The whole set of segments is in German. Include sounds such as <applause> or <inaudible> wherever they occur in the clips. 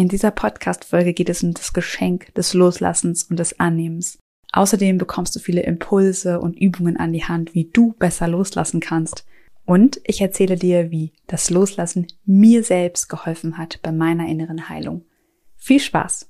In dieser Podcast-Folge geht es um das Geschenk des Loslassens und des Annehmens. Außerdem bekommst du viele Impulse und Übungen an die Hand, wie du besser loslassen kannst. Und ich erzähle dir, wie das Loslassen mir selbst geholfen hat bei meiner inneren Heilung. Viel Spaß!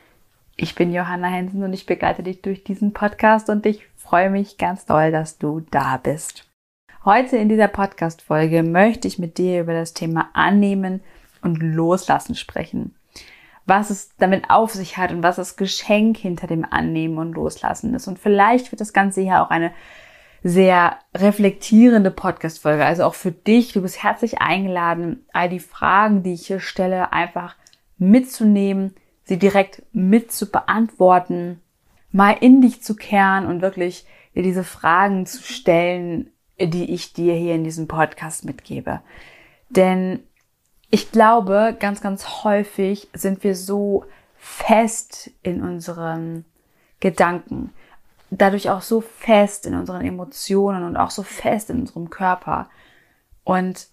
Ich bin Johanna Hensen und ich begleite dich durch diesen Podcast und ich freue mich ganz doll, dass du da bist. Heute in dieser Podcast-Folge möchte ich mit dir über das Thema Annehmen und Loslassen sprechen. Was es damit auf sich hat und was das Geschenk hinter dem Annehmen und Loslassen ist. Und vielleicht wird das Ganze hier auch eine sehr reflektierende Podcast-Folge. Also auch für dich. Du bist herzlich eingeladen, all die Fragen, die ich hier stelle, einfach mitzunehmen, sie direkt mit zu beantworten, mal in dich zu kehren und wirklich dir diese Fragen zu stellen, die ich dir hier in diesem Podcast mitgebe. Denn ich glaube, ganz, ganz häufig sind wir so fest in unseren Gedanken, dadurch auch so fest in unseren Emotionen und auch so fest in unserem Körper. Und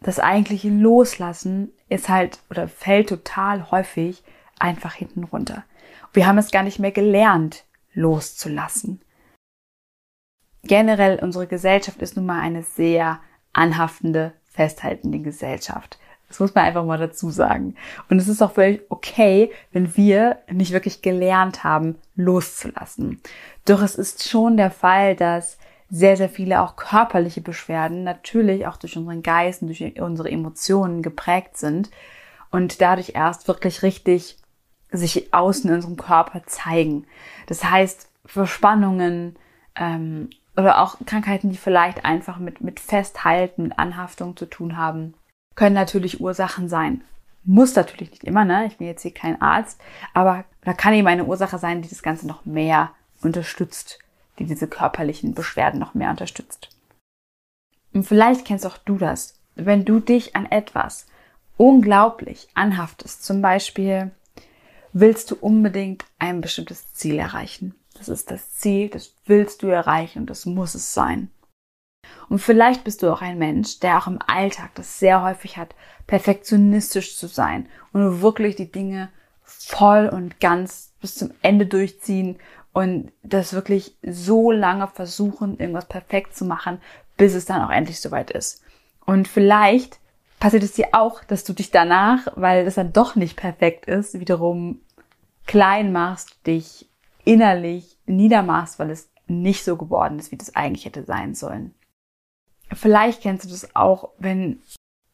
das eigentliche Loslassen ist halt oder fällt total häufig einfach hinten runter. Wir haben es gar nicht mehr gelernt, loszulassen. Generell unsere Gesellschaft ist nun mal eine sehr anhaftende, festhaltende Gesellschaft. Das muss man einfach mal dazu sagen. Und es ist auch völlig okay, wenn wir nicht wirklich gelernt haben, loszulassen. Doch es ist schon der Fall, dass sehr, sehr viele auch körperliche Beschwerden natürlich auch durch unseren Geist und durch unsere Emotionen geprägt sind und dadurch erst wirklich richtig sich außen in unserem Körper zeigen. Das heißt, Verspannungen ähm, oder auch Krankheiten, die vielleicht einfach mit, mit Festhalten, mit Anhaftung zu tun haben, können natürlich Ursachen sein. Muss natürlich nicht immer, ne? Ich bin jetzt hier kein Arzt, aber da kann eben eine Ursache sein, die das Ganze noch mehr unterstützt, die diese körperlichen Beschwerden noch mehr unterstützt. Und vielleicht kennst auch du das, wenn du dich an etwas unglaublich anhaftest, zum Beispiel willst du unbedingt ein bestimmtes Ziel erreichen. Das ist das Ziel, das willst du erreichen und das muss es sein. Und vielleicht bist du auch ein Mensch, der auch im Alltag das sehr häufig hat, perfektionistisch zu sein und wirklich die Dinge voll und ganz bis zum Ende durchziehen und das wirklich so lange versuchen, irgendwas perfekt zu machen, bis es dann auch endlich soweit ist. Und vielleicht passiert es dir auch, dass du dich danach, weil das dann doch nicht perfekt ist, wiederum klein machst, dich innerlich niedermachst, weil es nicht so geworden ist, wie das eigentlich hätte sein sollen. Vielleicht kennst du das auch, wenn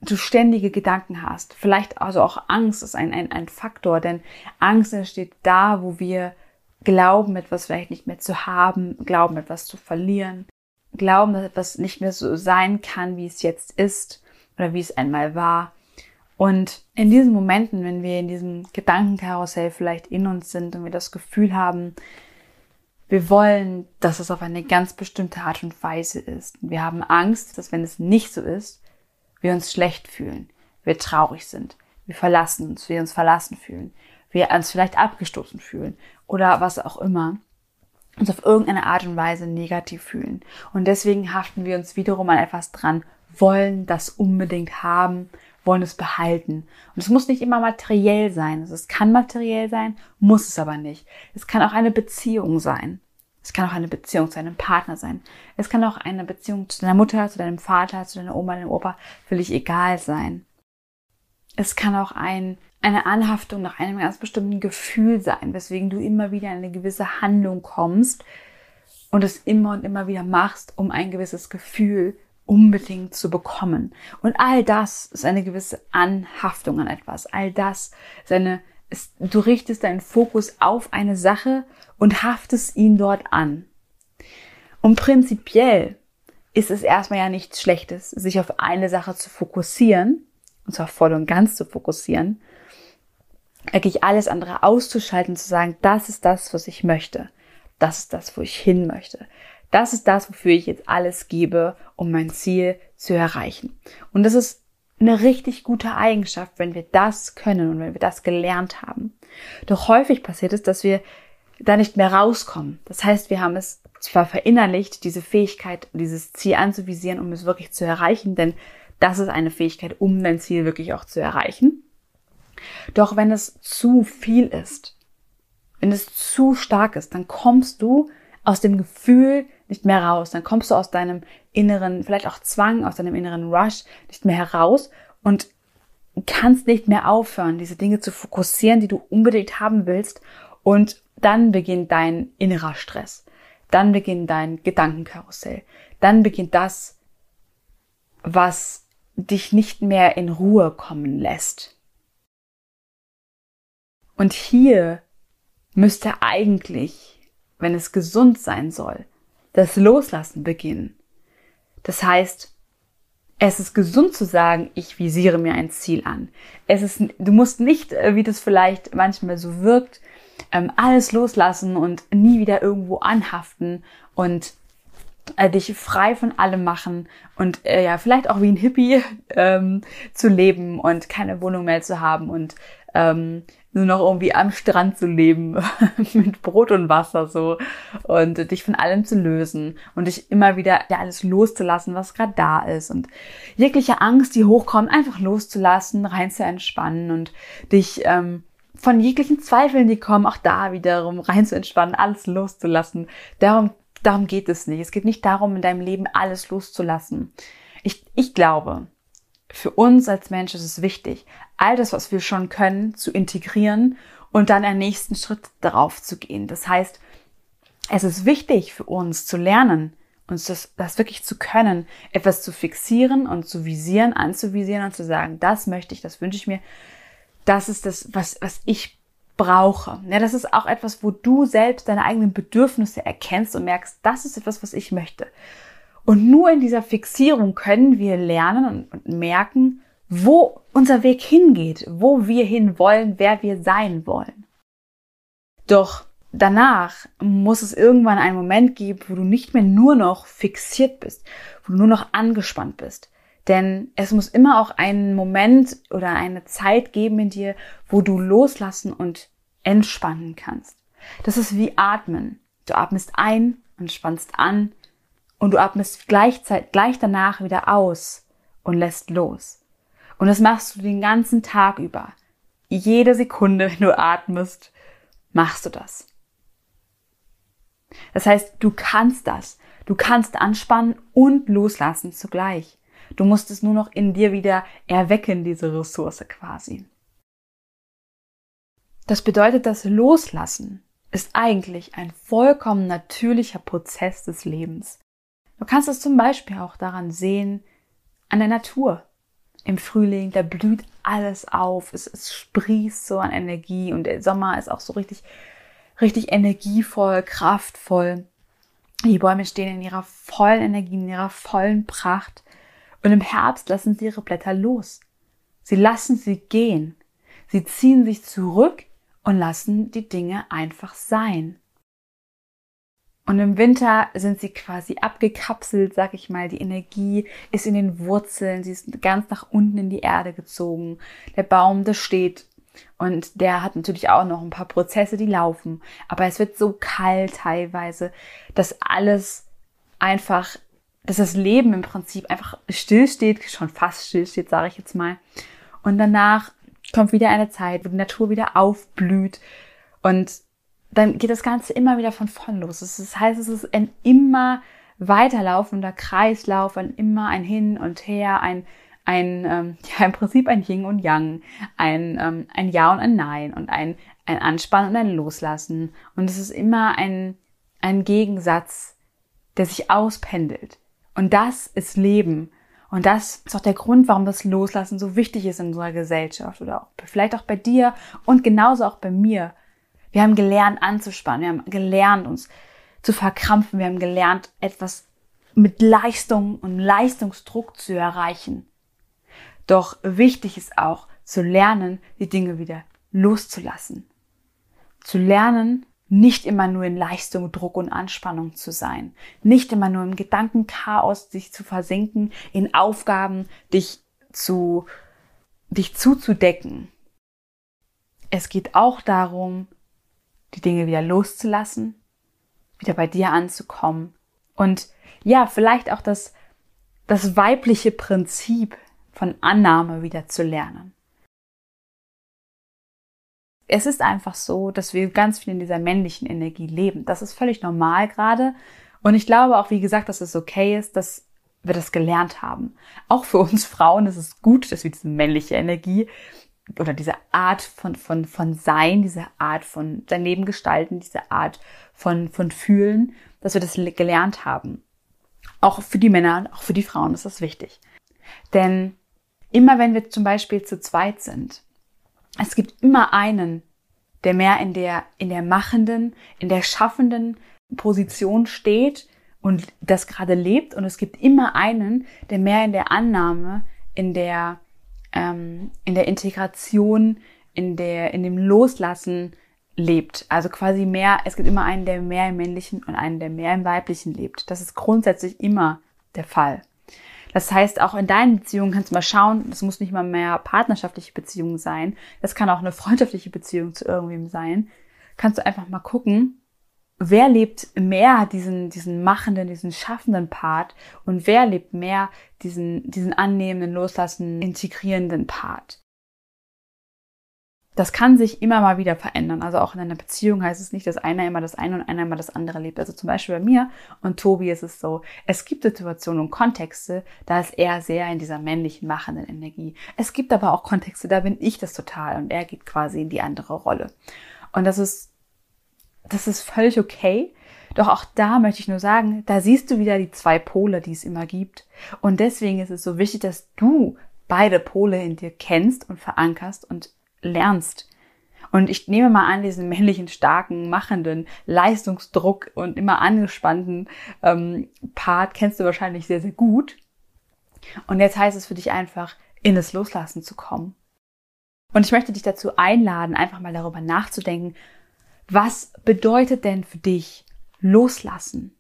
du ständige Gedanken hast. Vielleicht also auch Angst ist ein, ein, ein Faktor, denn Angst entsteht da, wo wir glauben, etwas vielleicht nicht mehr zu haben, glauben, etwas zu verlieren, glauben, dass etwas nicht mehr so sein kann, wie es jetzt ist oder wie es einmal war. Und in diesen Momenten, wenn wir in diesem Gedankenkarussell vielleicht in uns sind und wir das Gefühl haben, wir wollen, dass es auf eine ganz bestimmte Art und Weise ist. Wir haben Angst, dass wenn es nicht so ist, wir uns schlecht fühlen, wir traurig sind, wir verlassen uns, wir uns verlassen fühlen, wir uns vielleicht abgestoßen fühlen oder was auch immer, uns auf irgendeine Art und Weise negativ fühlen. Und deswegen haften wir uns wiederum an etwas dran, wollen das unbedingt haben wollen es behalten. Und es muss nicht immer materiell sein. Also es kann materiell sein, muss es aber nicht. Es kann auch eine Beziehung sein. Es kann auch eine Beziehung zu einem Partner sein. Es kann auch eine Beziehung zu deiner Mutter, zu deinem Vater, zu deiner Oma, deinem Opa völlig egal sein. Es kann auch ein, eine Anhaftung nach einem ganz bestimmten Gefühl sein, weswegen du immer wieder in eine gewisse Handlung kommst und es immer und immer wieder machst, um ein gewisses Gefühl unbedingt zu bekommen. Und all das ist eine gewisse Anhaftung an etwas. All das ist eine, ist, du richtest deinen Fokus auf eine Sache und haftest ihn dort an. Und prinzipiell ist es erstmal ja nichts Schlechtes, sich auf eine Sache zu fokussieren, und zwar voll und ganz zu fokussieren, wirklich alles andere auszuschalten, zu sagen, das ist das, was ich möchte. Das ist das, wo ich hin möchte. Das ist das, wofür ich jetzt alles gebe, um mein Ziel zu erreichen. Und das ist eine richtig gute Eigenschaft, wenn wir das können und wenn wir das gelernt haben. Doch häufig passiert es, dass wir da nicht mehr rauskommen. Das heißt, wir haben es zwar verinnerlicht, diese Fähigkeit, dieses Ziel anzuvisieren, um es wirklich zu erreichen, denn das ist eine Fähigkeit, um dein Ziel wirklich auch zu erreichen. Doch wenn es zu viel ist, wenn es zu stark ist, dann kommst du aus dem Gefühl nicht mehr raus. Dann kommst du aus deinem inneren, vielleicht auch Zwang, aus deinem inneren Rush nicht mehr heraus und kannst nicht mehr aufhören, diese Dinge zu fokussieren, die du unbedingt haben willst. Und dann beginnt dein innerer Stress. Dann beginnt dein Gedankenkarussell. Dann beginnt das, was dich nicht mehr in Ruhe kommen lässt. Und hier müsste eigentlich, wenn es gesund sein soll, das Loslassen beginnen. Das heißt, es ist gesund zu sagen, ich visiere mir ein Ziel an. Es ist, du musst nicht, äh, wie das vielleicht manchmal so wirkt, ähm, alles loslassen und nie wieder irgendwo anhaften und äh, dich frei von allem machen und äh, ja, vielleicht auch wie ein Hippie <laughs> ähm, zu leben und keine Wohnung mehr zu haben und ähm, nur noch irgendwie am Strand zu leben <laughs> mit Brot und Wasser so und dich von allem zu lösen und dich immer wieder ja alles loszulassen, was gerade da ist und jegliche Angst, die hochkommt, einfach loszulassen, rein zu entspannen und dich ähm, von jeglichen Zweifeln, die kommen, auch da wiederum rein zu entspannen, alles loszulassen. Darum, darum geht es nicht. Es geht nicht darum, in deinem Leben alles loszulassen. Ich, ich glaube, für uns als Mensch ist es wichtig, all das, was wir schon können, zu integrieren und dann einen nächsten Schritt darauf zu gehen. Das heißt, es ist wichtig für uns zu lernen, uns das, das wirklich zu können, etwas zu fixieren und zu visieren, anzuvisieren und zu sagen, das möchte ich, das wünsche ich mir, das ist das, was, was ich brauche. Ja, das ist auch etwas, wo du selbst deine eigenen Bedürfnisse erkennst und merkst, das ist etwas, was ich möchte. Und nur in dieser Fixierung können wir lernen und, merken, wo unser Weg hingeht, wo wir hin wollen, wer wir sein wollen. Doch danach muss es irgendwann einen Moment geben, wo du nicht mehr nur noch fixiert bist, wo du nur noch angespannt bist. Denn es muss immer auch einen Moment oder eine Zeit geben in dir, wo du loslassen und entspannen kannst. Das ist wie Atmen. Du atmest ein und spannst an und du atmest gleichzeitig, gleich danach wieder aus und lässt los. Und das machst du den ganzen Tag über. Jede Sekunde, wenn du atmest, machst du das. Das heißt, du kannst das. Du kannst anspannen und loslassen zugleich. Du musst es nur noch in dir wieder erwecken, diese Ressource quasi. Das bedeutet, das Loslassen ist eigentlich ein vollkommen natürlicher Prozess des Lebens. Du kannst es zum Beispiel auch daran sehen, an der Natur. Im Frühling, da blüht alles auf, es, es sprießt so an Energie und der Sommer ist auch so richtig, richtig energievoll, kraftvoll. Die Bäume stehen in ihrer vollen Energie, in ihrer vollen Pracht. Und im Herbst lassen sie ihre Blätter los. Sie lassen sie gehen. Sie ziehen sich zurück und lassen die Dinge einfach sein. Und im Winter sind sie quasi abgekapselt, sag ich mal. Die Energie ist in den Wurzeln, sie ist ganz nach unten in die Erde gezogen. Der Baum, der steht und der hat natürlich auch noch ein paar Prozesse, die laufen. Aber es wird so kalt teilweise, dass alles einfach, dass das Leben im Prinzip einfach stillsteht, schon fast stillsteht, sage ich jetzt mal. Und danach kommt wieder eine Zeit, wo die Natur wieder aufblüht und dann geht das Ganze immer wieder von vorn los. Das heißt, es ist ein immer weiterlaufender Kreislauf, ein immer ein Hin und Her, ein, ein ähm, <laughs> ja, im Prinzip ein Yin und Yang, ein, ähm, ein Ja und ein Nein und ein, ein Anspannen und ein Loslassen. Und es ist immer ein, ein Gegensatz, der sich auspendelt. Und das ist Leben. Und das ist auch der Grund, warum das Loslassen so wichtig ist in unserer Gesellschaft oder auch, vielleicht auch bei dir und genauso auch bei mir. Wir haben gelernt anzuspannen, wir haben gelernt uns zu verkrampfen, wir haben gelernt etwas mit Leistung und Leistungsdruck zu erreichen. Doch wichtig ist auch zu lernen, die Dinge wieder loszulassen. Zu lernen, nicht immer nur in Leistung, Druck und Anspannung zu sein, nicht immer nur im Gedankenchaos sich zu versinken, in Aufgaben dich zu, dich zuzudecken. Es geht auch darum, die Dinge wieder loszulassen, wieder bei dir anzukommen und ja, vielleicht auch das, das weibliche Prinzip von Annahme wieder zu lernen es ist einfach so, dass wir ganz viel in dieser männlichen Energie leben. Das ist völlig normal gerade. Und ich glaube auch, wie gesagt, dass es okay ist, dass wir das gelernt haben. Auch für uns Frauen ist es gut, dass wir diese männliche Energie oder diese Art von, von, von Sein, diese Art von sein Leben gestalten, diese Art von, von Fühlen, dass wir das gelernt haben. Auch für die Männer, auch für die Frauen ist das wichtig. Denn immer wenn wir zum Beispiel zu zweit sind, es gibt immer einen, der mehr in der, in der machenden, in der schaffenden Position steht und das gerade lebt. Und es gibt immer einen, der mehr in der Annahme, in der, ähm, in der Integration, in der, in dem Loslassen lebt. Also quasi mehr, es gibt immer einen, der mehr im männlichen und einen, der mehr im weiblichen lebt. Das ist grundsätzlich immer der Fall. Das heißt, auch in deinen Beziehungen kannst du mal schauen, das muss nicht mal mehr partnerschaftliche Beziehungen sein, das kann auch eine <laughs> freundschaftliche Beziehung zu irgendwem sein. Kannst du einfach mal gucken, wer lebt mehr diesen, diesen machenden, diesen schaffenden Part und wer lebt mehr diesen, diesen annehmenden, loslassenden, integrierenden Part das kann sich immer mal wieder verändern. Also auch in einer Beziehung heißt es nicht, dass einer immer das eine und einer immer das andere lebt. Also zum Beispiel bei mir und Tobi ist es so, es gibt Situationen und Kontexte, da ist er sehr in dieser männlichen, machenden Energie. Es gibt aber auch Kontexte, da bin ich das total und er geht quasi in die andere Rolle. Und das ist, das ist völlig okay. Doch auch da möchte ich nur sagen, da siehst du wieder die zwei Pole, die es immer gibt. Und deswegen ist es so wichtig, dass du beide Pole in dir kennst und verankerst und lernst. Und ich nehme mal an, diesen männlichen, starken, machenden, Leistungsdruck und immer angespannten ähm, Part kennst du wahrscheinlich sehr, sehr gut. Und jetzt heißt es für dich einfach, in das Loslassen zu kommen. Und ich möchte dich dazu einladen, einfach mal darüber nachzudenken, was bedeutet denn für dich Loslassen?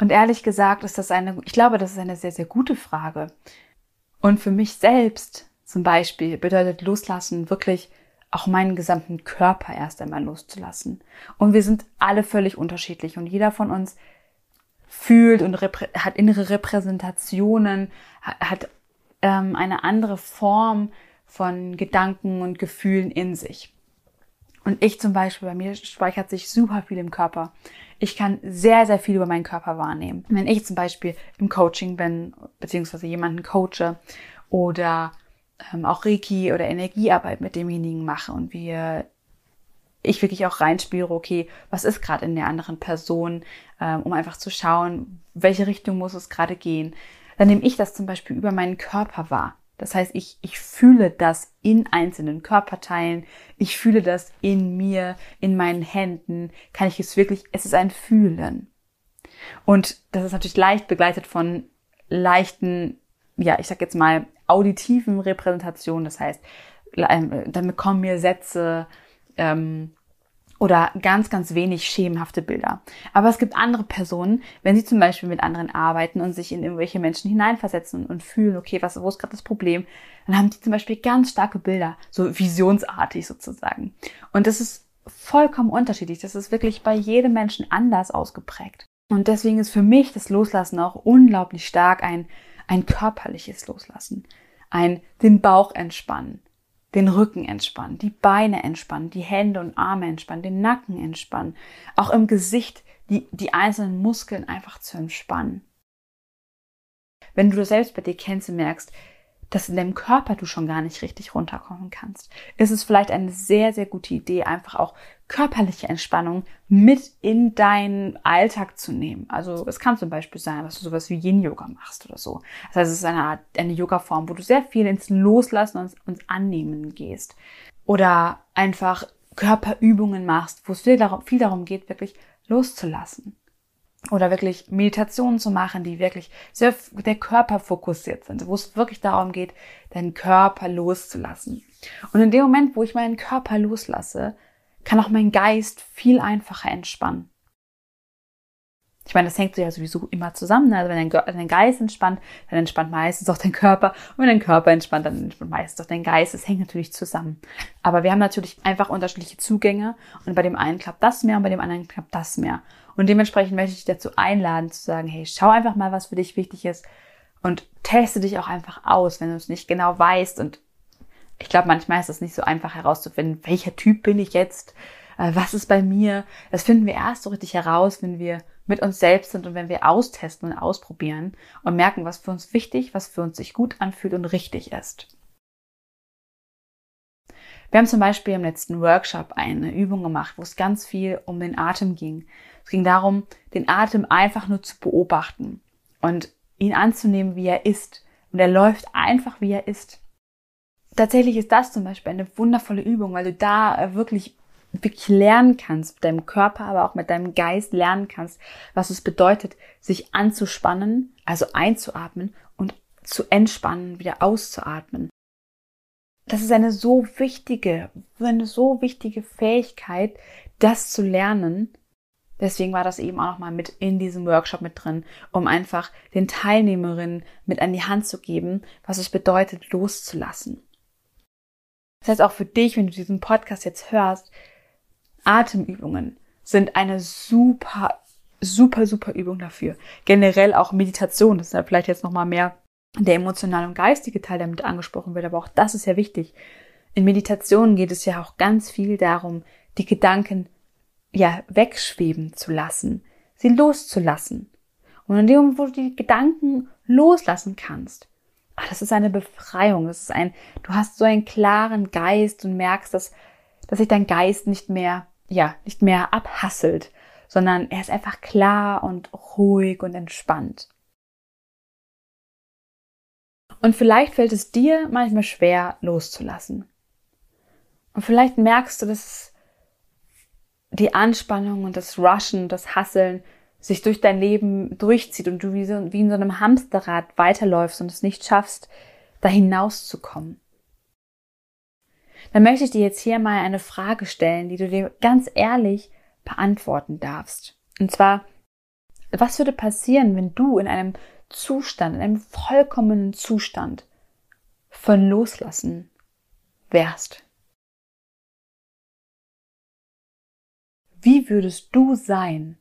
Und ehrlich gesagt ist das eine, ich glaube, das ist eine sehr, sehr gute Frage. Und für mich selbst zum Beispiel bedeutet loslassen wirklich auch meinen gesamten Körper erst einmal loszulassen. Und wir sind alle völlig unterschiedlich und jeder von uns fühlt und hat innere Repräsentationen, hat ähm, eine andere Form von Gedanken und Gefühlen in sich. Und ich zum Beispiel, bei mir speichert sich super viel im Körper. Ich kann sehr, sehr viel über meinen Körper wahrnehmen. Wenn ich zum Beispiel im Coaching bin, beziehungsweise jemanden coache oder ähm, auch Reiki oder Energiearbeit mit demjenigen mache und wir ich wirklich auch reinspiele, okay, was ist gerade in der anderen Person, ähm, um einfach zu schauen, welche Richtung muss es gerade gehen. Dann nehme ich das zum Beispiel über meinen Körper wahr. Das heißt, ich, ich fühle das in einzelnen Körperteilen, ich fühle das in mir, in meinen Händen, kann ich es wirklich, es ist ein Fühlen. Und das ist natürlich leicht begleitet von leichten, ja, ich sag jetzt mal, auditiven Repräsentationen. Das heißt, ähm, damit kommen mir Sätze, ähm, oder ganz, ganz wenig schemenhafte Bilder. Aber es gibt andere Personen, wenn sie zum Beispiel mit anderen arbeiten und sich in irgendwelche Menschen hineinversetzen und fühlen, okay, was, wo ist gerade das Problem, dann haben die zum Beispiel ganz starke Bilder, so visionsartig sozusagen. Und das ist vollkommen unterschiedlich. Das ist wirklich bei jedem Menschen anders ausgeprägt. Und deswegen ist für mich das Loslassen auch unglaublich stark ein, ein körperliches Loslassen. Ein den Bauch entspannen den Rücken entspannen, die Beine entspannen, die Hände und Arme entspannen, den Nacken entspannen, auch im Gesicht die, die einzelnen Muskeln einfach zu entspannen. Wenn du das selbst bei dir kennst und merkst, dass in deinem Körper du schon gar nicht richtig runterkommen kannst, ist es vielleicht eine sehr, sehr gute Idee, einfach auch körperliche Entspannung mit in deinen Alltag zu nehmen. Also es kann zum Beispiel sein, dass du sowas wie Yin-Yoga machst oder so. Das heißt, es ist eine Art, eine Yoga-Form, wo du sehr viel ins Loslassen und ins Annehmen gehst. Oder einfach Körperübungen machst, wo es viel darum, viel darum geht, wirklich loszulassen oder wirklich Meditationen zu machen, die wirklich sehr der Körper fokussiert sind, wo es wirklich darum geht, deinen Körper loszulassen. Und in dem Moment, wo ich meinen Körper loslasse, kann auch mein Geist viel einfacher entspannen. Ich meine, das hängt ja sowieso immer zusammen. Ne? Also wenn dein, dein Geist entspannt, dann entspannt demeistens auch dein Körper. Und wenn dein Körper entspannt, dann entspannt meistens auch dein Geist. Das hängt natürlich zusammen. Aber wir haben natürlich einfach unterschiedliche Zugänge. Und bei dem einen klappt das mehr und bei dem anderen klappt das mehr. Und dementsprechend möchte ich dich dazu einladen, zu sagen, hey, schau einfach mal, was für dich wichtig ist. Und teste dich auch einfach aus, wenn du es nicht genau weißt. Und ich glaube, manchmal ist es nicht so einfach herauszufinden, welcher Typ bin ich jetzt, äh, was ist bei mir. Das finden wir erst so richtig heraus, wenn wir mit uns selbst sind und wenn wir austesten und ausprobieren und merken, was für uns wichtig, was für uns sich gut anfühlt und richtig ist. Wir haben zum Beispiel im letzten Workshop eine Übung gemacht, wo es ganz viel um den Atem ging. Es ging darum, den Atem einfach nur zu beobachten und ihn anzunehmen, wie er ist. Und er läuft einfach, wie er ist. Tatsächlich ist das zum Beispiel eine wundervolle Übung, weil du da wirklich wirklich lernen kannst, mit deinem Körper, aber auch mit deinem Geist lernen kannst, was es bedeutet, sich anzuspannen, also einzuatmen und zu entspannen, wieder auszuatmen. Das ist eine so wichtige, eine so wichtige Fähigkeit, das zu lernen. Deswegen war das eben auch nochmal mit in diesem Workshop mit drin, um einfach den Teilnehmerinnen mit an die Hand zu geben, was es bedeutet, loszulassen. Das heißt auch für dich, wenn du diesen Podcast jetzt hörst, Atemübungen sind eine super, super, super Übung dafür. Generell auch Meditation, das ist ja vielleicht jetzt nochmal mehr der emotionale und geistige Teil, der mit angesprochen wird, aber auch das ist ja wichtig. In Meditation geht es ja auch ganz viel darum, die Gedanken ja wegschweben zu lassen, sie loszulassen. Und in dem wo du die Gedanken loslassen kannst, ach, das ist eine Befreiung, das ist ein, du hast so einen klaren Geist und merkst, dass, dass sich dein Geist nicht mehr ja, nicht mehr abhasselt, sondern er ist einfach klar und ruhig und entspannt. Und vielleicht fällt es dir manchmal schwer loszulassen. Und vielleicht merkst du, dass die Anspannung und das Rushen, das Hasseln sich durch dein Leben durchzieht und du wie, so, wie in so einem Hamsterrad weiterläufst und es nicht schaffst, da hinauszukommen dann möchte ich dir jetzt hier mal eine Frage stellen, die du dir ganz ehrlich beantworten darfst. Und zwar, was würde passieren, wenn du in einem Zustand, in einem vollkommenen Zustand von Loslassen wärst? Wie würdest du sein,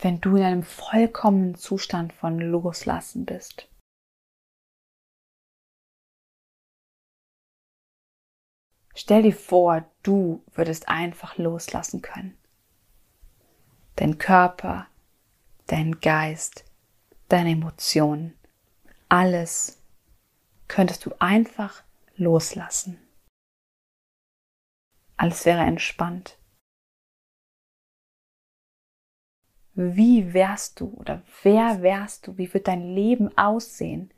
wenn du in einem vollkommenen Zustand von Loslassen bist? Stell dir vor, du würdest einfach loslassen können. Dein Körper, dein Geist, deine Emotionen, alles könntest du einfach loslassen. Alles wäre entspannt. Wie wärst du oder wer wärst du? Wie wird dein Leben aussehen,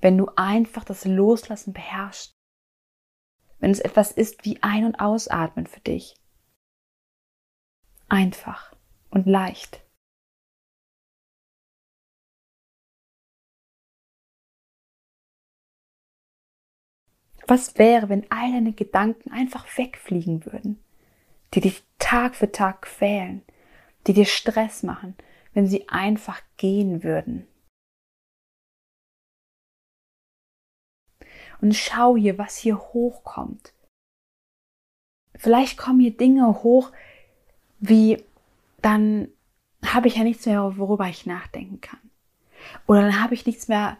wenn du einfach das Loslassen beherrschst? Wenn es etwas ist wie Ein- und Ausatmen für dich. Einfach und leicht. Was wäre, wenn all deine Gedanken einfach wegfliegen würden, die dich Tag für Tag quälen, die dir Stress machen, wenn sie einfach gehen würden? Und schau hier, was hier hochkommt. Vielleicht kommen hier Dinge hoch, wie dann habe ich ja nichts mehr, worüber ich nachdenken kann. Oder dann habe ich nichts mehr,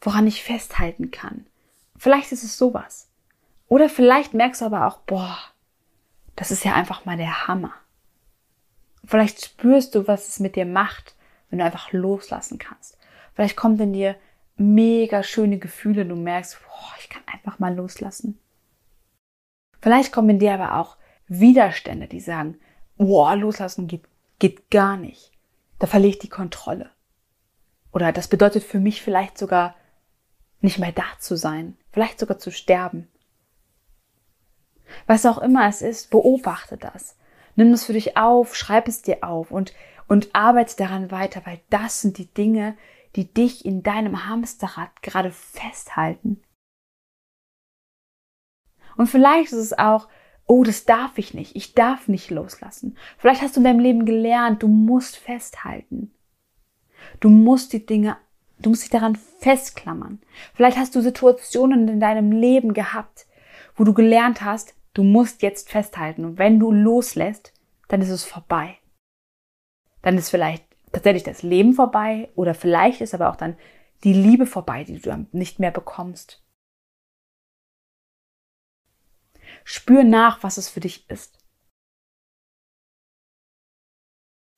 woran ich festhalten kann. Vielleicht ist es sowas. Oder vielleicht merkst du aber auch, boah, das ist ja einfach mal der Hammer. Vielleicht spürst du, was es mit dir macht, wenn du einfach loslassen kannst. Vielleicht kommt in dir mega schöne Gefühle, du merkst, boah, ich kann einfach mal loslassen. Vielleicht kommen in dir aber auch Widerstände, die sagen, boah, loslassen geht, geht gar nicht. Da verliere ich die Kontrolle. Oder das bedeutet für mich vielleicht sogar nicht mehr da zu sein, vielleicht sogar zu sterben. Was auch immer es ist, beobachte das. Nimm es für dich auf, schreib es dir auf und, und arbeite daran weiter, weil das sind die Dinge, die dich in deinem Hamsterrad gerade festhalten. Und vielleicht ist es auch, oh, das darf ich nicht, ich darf nicht loslassen. Vielleicht hast du in deinem Leben gelernt, du musst festhalten. Du musst die Dinge, du musst dich daran festklammern. Vielleicht hast du Situationen in deinem Leben gehabt, wo du gelernt hast, du musst jetzt festhalten. Und wenn du loslässt, dann ist es vorbei. Dann ist vielleicht tatsächlich das Leben vorbei oder vielleicht ist aber auch dann die Liebe vorbei, die du dann nicht mehr bekommst. Spür nach, was es für dich ist.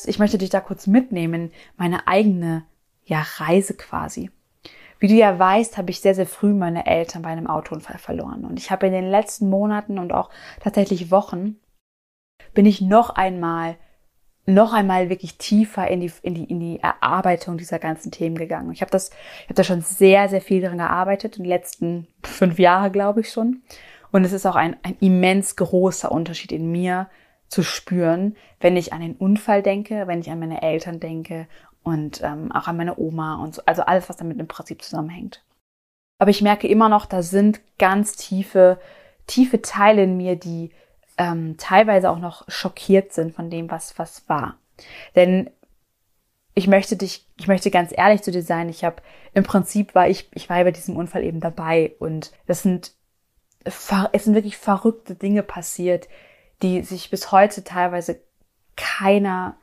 Ich möchte dich da kurz mitnehmen, meine eigene ja, Reise quasi. Wie du ja weißt, habe ich sehr, sehr früh meine Eltern bei einem Autounfall verloren. Und ich habe in den letzten Monaten und auch tatsächlich Wochen bin ich noch einmal noch einmal wirklich tiefer in die, in die, in die Erarbeitung dieser ganzen Themen gegangen. Ich habe das, ich habe da schon sehr, sehr viel dran gearbeitet, in den letzten fünf Jahre, glaube ich schon. Und es ist auch ein, ein immens großer Unterschied in mir zu spüren, wenn ich an den Unfall denke, wenn ich an meine Eltern denke und ähm, auch an meine Oma und so, also alles, was damit im Prinzip zusammenhängt. Aber ich merke immer noch, da sind ganz tiefe, tiefe Teile in mir, die ähm, teilweise auch noch schockiert sind von dem, was, was war. Denn ich möchte dich, ich möchte ganz ehrlich zu dir sein. Ich habe im Prinzip war ich, ich war bei diesem Unfall eben dabei und das sind, es sind wirklich verrückte Dinge passiert, die sich bis heute teilweise keiner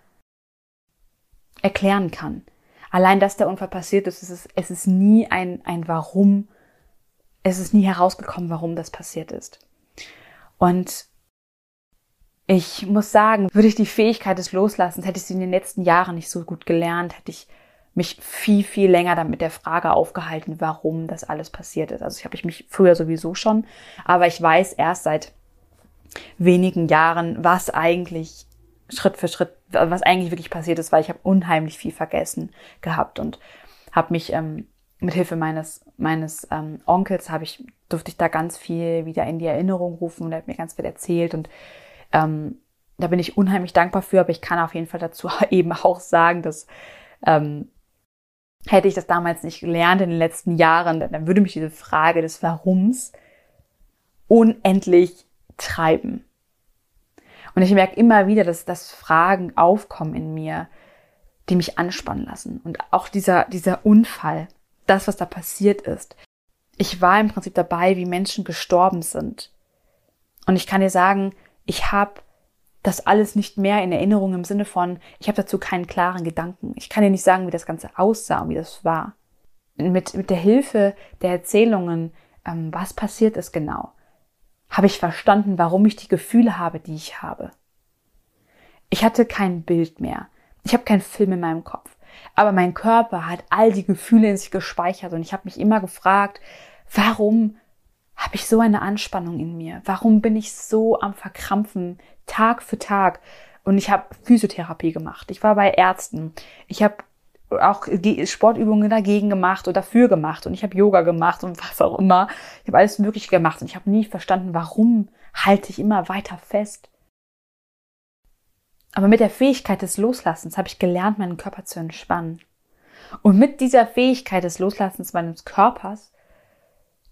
erklären kann. Allein, dass der Unfall passiert ist, es ist, es ist nie ein, ein Warum, es ist nie herausgekommen, warum das passiert ist. Und ich muss sagen, würde ich die Fähigkeit des Loslassens, hätte ich sie in den letzten Jahren nicht so gut gelernt, hätte ich mich viel, viel länger damit der Frage aufgehalten, warum das alles passiert ist. Also ich habe ich mich früher sowieso schon, aber ich weiß erst seit wenigen Jahren, was eigentlich Schritt für Schritt, was eigentlich wirklich passiert ist, weil ich habe unheimlich viel vergessen gehabt und habe mich ähm, mit Hilfe meines meines ähm, Onkels habe ich durfte ich da ganz viel wieder in die Erinnerung rufen und er hat mir ganz viel erzählt und ähm, da bin ich unheimlich dankbar für, aber ich kann auf jeden Fall dazu <laughs> eben auch sagen, dass ähm, hätte ich das damals nicht gelernt in den letzten Jahren, dann würde mich diese Frage des Warums unendlich treiben. Und ich merke immer wieder, dass, dass Fragen aufkommen in mir, die mich anspannen lassen. Und auch dieser, dieser Unfall, das, was da passiert ist. Ich war im Prinzip dabei, wie Menschen gestorben sind. Und ich kann dir sagen, ich habe das alles nicht mehr in Erinnerung im Sinne von, ich habe dazu keinen klaren Gedanken. Ich kann dir nicht sagen, wie das Ganze aussah und wie das war. Mit, mit der Hilfe der Erzählungen, ähm, was passiert ist genau, habe ich verstanden, warum ich die Gefühle habe, die ich habe. Ich hatte kein Bild mehr. Ich habe keinen Film in meinem Kopf. Aber mein Körper hat all die Gefühle in sich gespeichert und ich habe mich immer gefragt, warum habe ich so eine Anspannung in mir? Warum bin ich so am Verkrampfen Tag für Tag? Und ich habe Physiotherapie gemacht. Ich war bei Ärzten. Ich habe auch Sportübungen dagegen gemacht oder dafür gemacht und ich habe Yoga gemacht und <laughs> was auch immer. Ich habe alles Mögliche gemacht und ich habe nie verstanden, warum halte ich immer weiter fest. Aber mit der Fähigkeit des Loslassens habe ich gelernt, meinen Körper zu entspannen. Und mit dieser Fähigkeit des Loslassens meines Körpers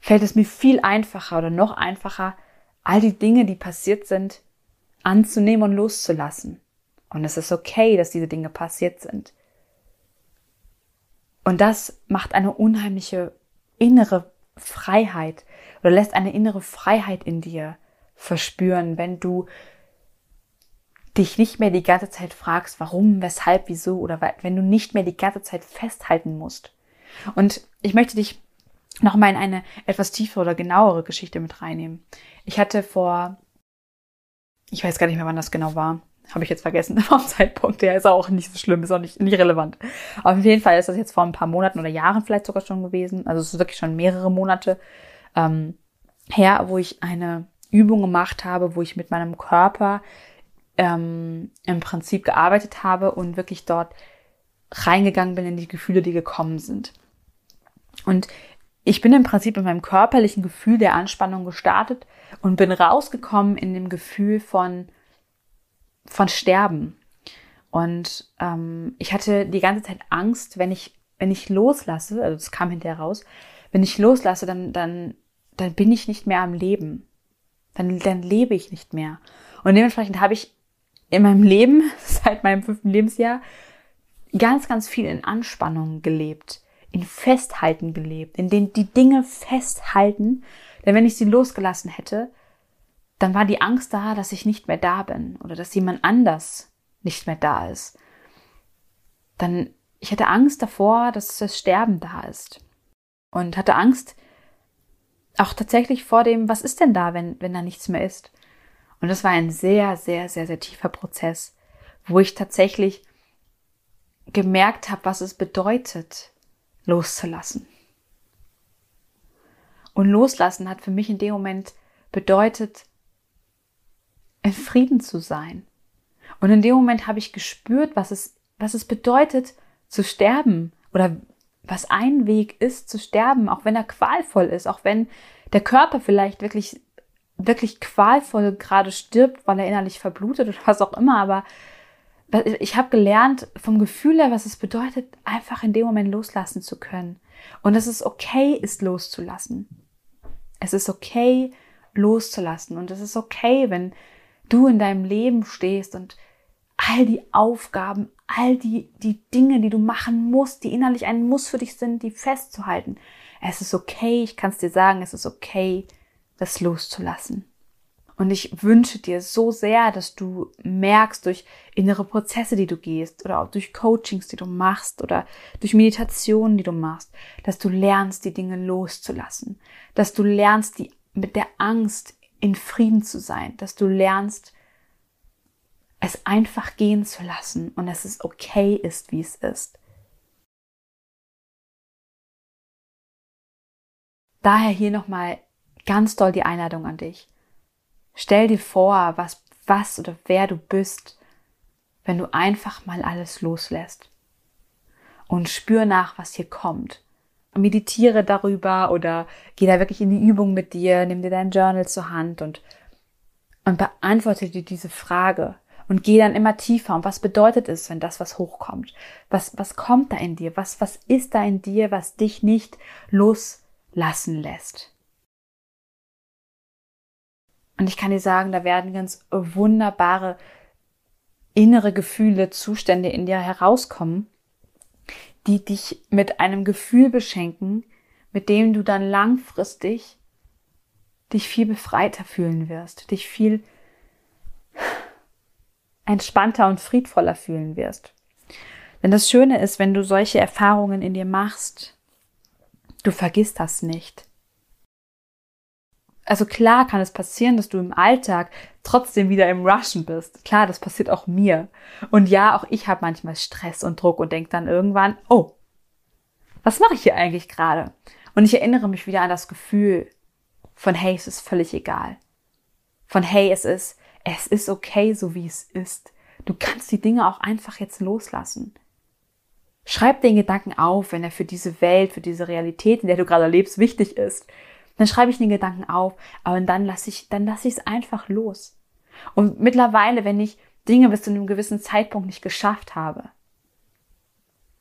fällt es mir viel einfacher oder noch einfacher, all die Dinge, die passiert sind, anzunehmen und loszulassen. Und es ist okay, dass diese Dinge passiert sind. Und das macht eine unheimliche innere Freiheit oder lässt eine innere Freiheit in dir verspüren, wenn du dich nicht mehr die ganze Zeit fragst, warum, weshalb, wieso oder wenn du nicht mehr die ganze Zeit festhalten musst. Und ich möchte dich nochmal in eine etwas tiefere oder genauere Geschichte mit reinnehmen. Ich hatte vor, ich weiß gar nicht mehr, wann das genau war, Habe ich jetzt vergessen <laughs> vom Zeitpunkt. Der ist auch nicht so schlimm, ist auch nicht, nicht relevant. Auf jeden Fall ist das jetzt vor ein paar Monaten oder Jahren vielleicht sogar schon gewesen. Also es ist wirklich schon mehrere Monate ähm, her, wo ich eine Übung gemacht habe, wo ich mit meinem Körper ähm, im Prinzip gearbeitet habe und wirklich dort reingegangen bin in die Gefühle, die gekommen sind. Und ich bin im Prinzip in meinem körperlichen Gefühl der Anspannung gestartet und bin rausgekommen in dem Gefühl von, von Sterben. Und ähm, ich hatte die ganze Zeit Angst, wenn ich, wenn ich loslasse, also das kam hinterher raus, wenn ich loslasse, dann, dann, dann bin ich nicht mehr am Leben. Dann, dann lebe ich nicht mehr. Und dementsprechend habe ich in meinem Leben, <laughs> seit meinem fünften Lebensjahr, ganz, ganz viel in Anspannung gelebt, in Festhalten gelebt, in denen die Dinge festhalten. Denn wenn ich sie losgelassen hätte, dann war die Angst da, dass ich nicht mehr da bin oder dass jemand anders nicht mehr da ist. Dann, ich hatte Angst davor, dass das Sterben da ist. Und hatte Angst auch tatsächlich vor dem, was ist denn da, wenn, wenn da nichts mehr ist? Und das war ein sehr, sehr, sehr, sehr tiefer Prozess, wo ich tatsächlich gemerkt habe, was es bedeutet, loszulassen. Und loslassen hat für mich in dem Moment bedeutet, in Frieden zu sein. Und in dem Moment habe ich gespürt, was es, was es bedeutet, zu sterben oder was ein Weg ist, zu sterben, auch wenn er qualvoll ist, auch wenn der Körper vielleicht wirklich, wirklich qualvoll gerade stirbt, weil er innerlich verblutet oder was auch immer, aber ich habe gelernt vom Gefühl her, was es bedeutet, einfach in dem Moment loslassen zu können. Und dass es okay ist, loszulassen. Es ist okay, loszulassen. Und es ist okay, wenn du in deinem Leben stehst und all die Aufgaben, all die, die Dinge, die du machen musst, die innerlich ein Muss für dich sind, die festzuhalten. Es ist okay, ich kann es dir sagen, es ist okay, das loszulassen. Und ich wünsche dir so sehr, dass du merkst durch innere Prozesse, die du gehst oder auch durch Coachings, die du machst oder durch Meditationen, die du machst, dass du lernst, die Dinge loszulassen, dass du lernst, die, mit der Angst in Frieden zu sein, dass du lernst, es einfach gehen zu lassen und dass es okay ist, wie es ist. Daher hier nochmal ganz doll die Einladung an dich. Stell dir vor, was, was oder wer du bist, wenn du einfach mal alles loslässt. Und spür nach, was hier kommt. Meditiere darüber oder geh da wirklich in die Übung mit dir, nimm dir dein Journal zur Hand und, und beantworte dir diese Frage und geh dann immer tiefer. Und was bedeutet es, wenn das was hochkommt? Was, was kommt da in dir? Was, was ist da in dir, was dich nicht loslassen lässt? Und ich kann dir sagen, da werden ganz wunderbare innere Gefühle, Zustände in dir herauskommen, die dich mit einem Gefühl beschenken, mit dem du dann langfristig dich viel befreiter fühlen wirst, dich viel entspannter und friedvoller fühlen wirst. Denn das Schöne ist, wenn du solche Erfahrungen in dir machst, du vergisst das nicht. Also klar kann es passieren, dass du im Alltag trotzdem wieder im Rushen bist. Klar, das passiert auch mir. Und ja, auch ich habe manchmal Stress und Druck und denke dann irgendwann, oh, was mache ich hier eigentlich gerade? Und ich erinnere mich wieder an das Gefühl von, hey, es ist völlig egal. Von, hey, es ist, es ist okay, so wie es ist. Du kannst die Dinge auch einfach jetzt loslassen. Schreib den Gedanken auf, wenn er für diese Welt, für diese Realität, in der du gerade lebst, wichtig ist. Dann schreibe ich den Gedanken auf, aber dann lasse ich, dann lasse ich es einfach los. Und mittlerweile, wenn ich Dinge bis zu einem gewissen Zeitpunkt nicht geschafft habe,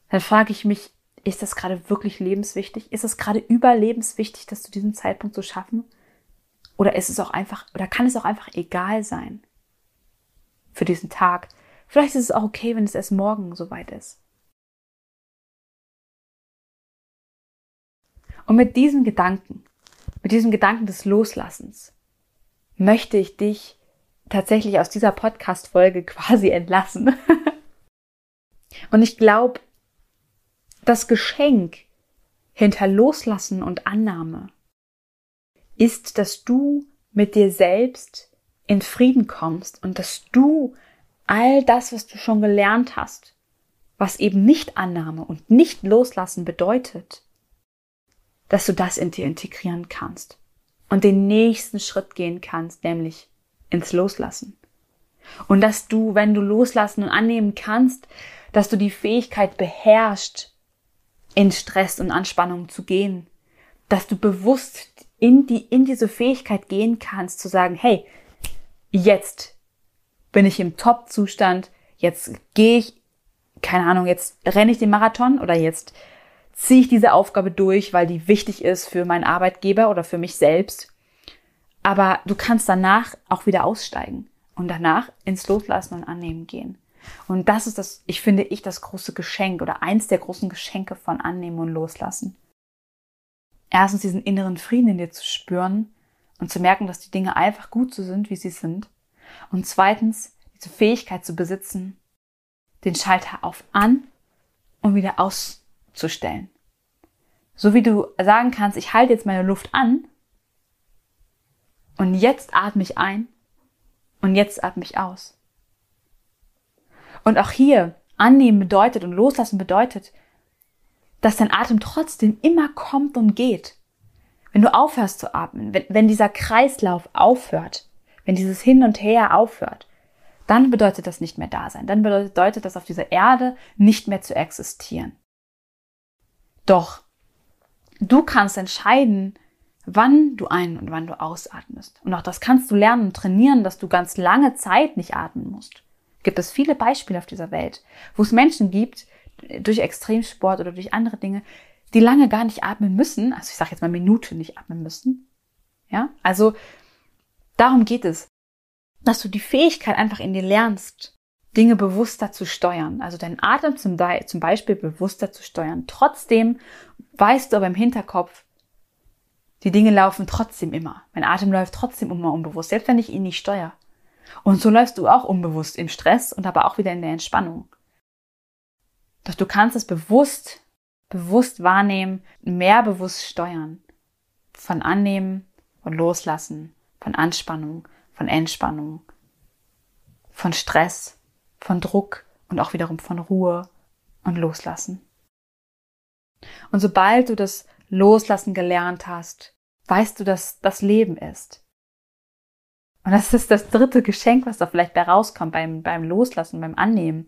dann frage ich mich, ist das gerade wirklich lebenswichtig? Ist es gerade überlebenswichtig, das zu diesem Zeitpunkt zu schaffen? Oder ist es auch einfach, oder kann es auch einfach egal sein für diesen Tag? Vielleicht ist es auch okay, wenn es erst morgen soweit ist. Und mit diesen Gedanken mit diesem Gedanken des Loslassens möchte ich dich tatsächlich aus dieser Podcast-Folge quasi entlassen. <laughs> und ich glaube, das Geschenk hinter Loslassen und Annahme ist, dass du mit dir selbst in Frieden kommst und dass du all das, was du schon gelernt hast, was eben nicht Annahme und nicht Loslassen bedeutet, dass du das in dir integrieren kannst und den nächsten Schritt gehen kannst, nämlich ins Loslassen. Und dass du, wenn du loslassen und annehmen kannst, dass du die Fähigkeit beherrschst, in Stress und Anspannung zu gehen. Dass du bewusst in die, in diese Fähigkeit gehen kannst, zu sagen, hey, jetzt bin ich im Top-Zustand, jetzt gehe ich, keine Ahnung, jetzt renne ich den Marathon oder jetzt ziehe ich diese Aufgabe durch, weil die wichtig ist für meinen Arbeitgeber oder für mich selbst. Aber du kannst danach auch wieder aussteigen und danach ins Loslassen und Annehmen gehen. Und das ist das, ich finde ich, das große Geschenk oder eins der großen Geschenke von Annehmen und Loslassen. Erstens diesen inneren Frieden in dir zu spüren und zu merken, dass die Dinge einfach gut so sind, wie sie sind. Und zweitens diese Fähigkeit zu besitzen, den Schalter auf an und wieder auszustellen. So wie du sagen kannst, ich halte jetzt meine Luft an und jetzt atme ich ein und jetzt atme ich aus. Und auch hier annehmen bedeutet und loslassen bedeutet, dass dein Atem trotzdem immer kommt und geht. Wenn du aufhörst zu atmen, wenn, wenn dieser Kreislauf aufhört, wenn dieses Hin und Her aufhört, dann bedeutet das nicht mehr da sein. Dann bedeutet das auf dieser Erde nicht mehr zu existieren. Doch du kannst entscheiden, wann du ein- und wann du ausatmest. Und auch das kannst du lernen und trainieren, dass du ganz lange Zeit nicht atmen musst gibt es viele Beispiele auf dieser Welt, wo es Menschen gibt, durch Extremsport oder durch andere Dinge, die lange gar nicht atmen müssen, also ich sage jetzt mal Minute nicht atmen müssen. Ja, also darum geht es, dass du die Fähigkeit einfach in dir lernst, Dinge bewusster zu steuern, also deinen Atem zum, zum Beispiel bewusster zu steuern. Trotzdem weißt du aber im Hinterkopf, die Dinge laufen trotzdem immer. Mein Atem läuft trotzdem immer unbewusst, selbst wenn ich ihn nicht steuere. Und so läufst du auch unbewusst im Stress und aber auch wieder in der Entspannung. Doch du kannst es bewusst, bewusst wahrnehmen, mehr bewusst steuern. Von Annehmen, von Loslassen, von Anspannung, von Entspannung, von Stress, von Druck und auch wiederum von Ruhe und Loslassen. Und sobald du das Loslassen gelernt hast, weißt du, dass das Leben ist. Und das ist das dritte Geschenk, was da vielleicht bei rauskommt beim, beim Loslassen, beim Annehmen.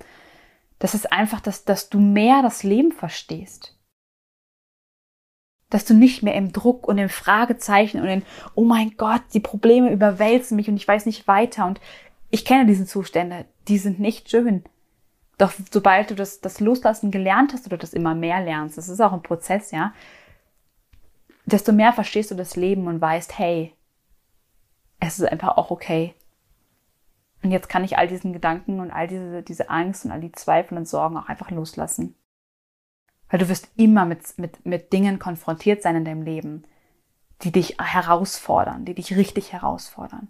Das ist einfach, dass, dass du mehr das Leben verstehst. Dass du nicht mehr im Druck und im Fragezeichen und in, oh mein Gott, die Probleme überwälzen mich und ich weiß nicht weiter. Und ich kenne diese Zustände, die sind nicht schön. Doch sobald du das, das Loslassen gelernt hast oder das immer mehr lernst, das ist auch ein Prozess, ja, desto mehr verstehst du das Leben und weißt, hey, es ist einfach auch okay. Und jetzt kann ich all diesen Gedanken und all diese, diese Angst und all die Zweifel und Sorgen auch einfach loslassen. Weil du wirst immer mit, mit, mit Dingen konfrontiert sein in deinem Leben, die dich herausfordern, die dich richtig herausfordern.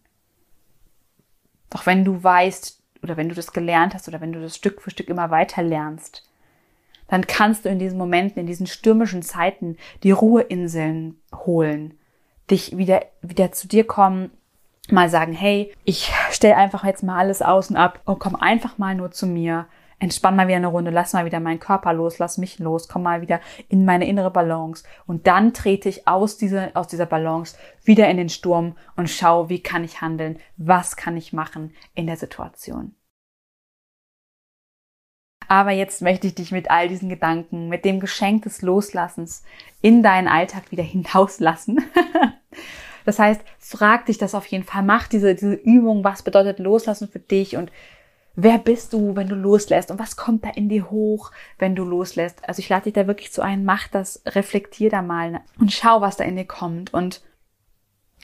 Doch wenn du weißt oder wenn du das gelernt hast oder wenn du das Stück für Stück immer weiter lernst, dann kannst du in diesen Momenten, in diesen stürmischen Zeiten die Ruheinseln holen, dich wieder, wieder zu dir kommen mal sagen, hey, ich stelle einfach jetzt mal alles außen ab und komm einfach mal nur zu mir. Entspann mal wieder eine Runde, lass mal wieder meinen Körper los, lass mich los, komm mal wieder in meine innere Balance. Und dann trete ich aus dieser, aus dieser Balance wieder in den Sturm und schau, wie kann ich handeln, was kann ich machen in der Situation. Aber jetzt möchte ich dich mit all diesen Gedanken, mit dem Geschenk des Loslassens in deinen Alltag wieder <laughs> hinauslassen. Das heißt, frag dich das auf jeden Fall, mach diese, diese Übung, was bedeutet loslassen für dich und wer bist du, wenn du loslässt und was kommt da in dir hoch, wenn du loslässt. Also ich lade dich da wirklich zu ein, mach das, reflektier da mal und schau, was da in dir kommt und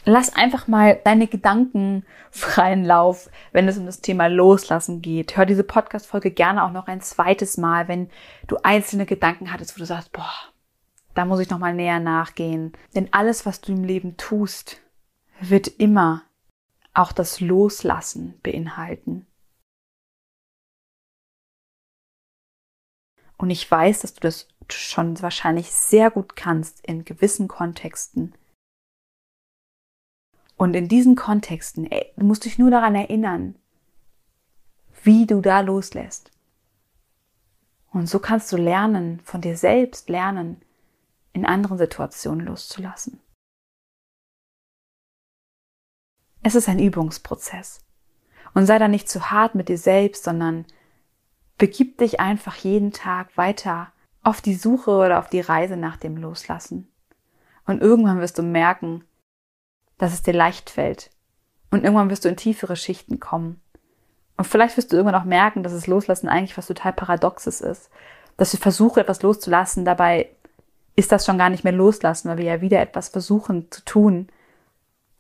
lass einfach mal deine Gedanken <laughs> freien Lauf, wenn es um das Thema Loslassen geht. Hör diese Podcast-Folge gerne auch noch ein zweites Mal, wenn du einzelne Gedanken hattest, wo du sagst, boah, da muss ich nochmal näher nachgehen. Denn alles, was du im Leben tust, wird immer auch das Loslassen beinhalten. Und ich weiß, dass du das schon wahrscheinlich sehr gut kannst in gewissen Kontexten. Und in diesen Kontexten, ey, du musst dich nur daran erinnern, wie du da loslässt. Und so kannst du lernen, von dir selbst lernen, in anderen Situationen loszulassen. Es ist ein Übungsprozess. Und sei da nicht zu hart mit dir selbst, sondern begib dich einfach jeden Tag weiter auf die Suche oder auf die Reise nach dem Loslassen. Und irgendwann wirst du merken, dass es dir leicht fällt. Und irgendwann wirst du in tiefere Schichten kommen. Und vielleicht wirst du irgendwann auch merken, dass das Loslassen eigentlich was total Paradoxes ist. Dass wir versuchen, etwas loszulassen, dabei ist das schon gar nicht mehr loslassen, weil wir ja wieder etwas versuchen zu tun.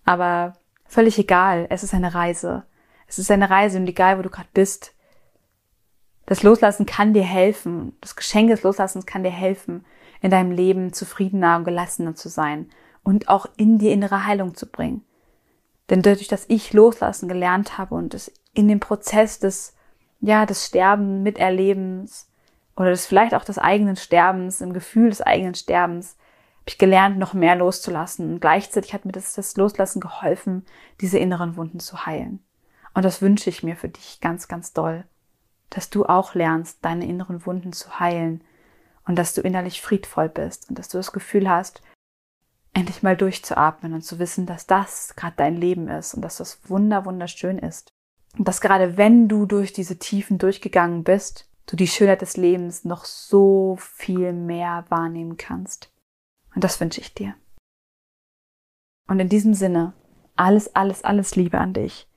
Aber völlig egal, es ist eine Reise. Es ist eine Reise und egal, wo du gerade bist. Das Loslassen kann dir helfen. Das Geschenk des Loslassens kann dir helfen, in deinem Leben zufriedener und gelassener zu sein und auch in die innere Heilung zu bringen. Denn dadurch, dass ich loslassen gelernt habe und es in dem Prozess des, ja, des Sterben miterlebens oder des vielleicht auch des eigenen Sterbens, im Gefühl des eigenen Sterbens, habe ich gelernt, noch mehr loszulassen. Und gleichzeitig hat mir das, das Loslassen geholfen, diese inneren Wunden zu heilen. Und das wünsche ich mir für dich ganz, ganz doll, dass du auch lernst, deine inneren Wunden zu heilen und dass du innerlich friedvoll bist und dass du das Gefühl hast, endlich mal durchzuatmen und zu wissen, dass das gerade dein Leben ist und dass das wunder wunderschön ist. Und dass gerade wenn du durch diese Tiefen durchgegangen bist, du die Schönheit des Lebens noch so viel mehr wahrnehmen kannst. Und das wünsche ich dir. Und in diesem Sinne, alles, alles, alles Liebe an dich.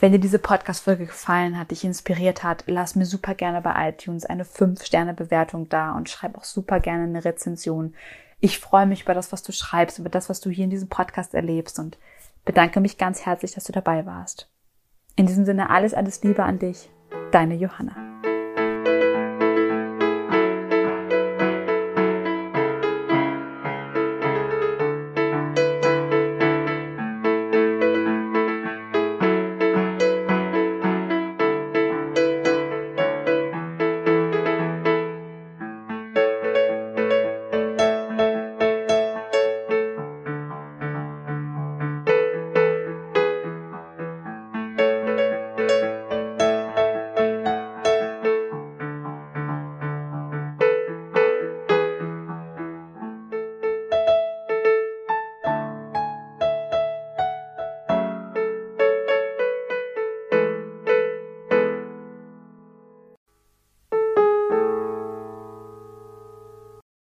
Wenn dir diese Podcast-Folge gefallen hat, dich inspiriert hat, lass mir super gerne bei iTunes eine 5-Sterne-Bewertung da und schreib auch super gerne eine Rezension. Ich freue mich über das, was du schreibst, über das, was du hier in diesem Podcast erlebst und bedanke mich ganz herzlich, dass du dabei warst. In diesem Sinne alles, alles Liebe an dich. Deine Johanna.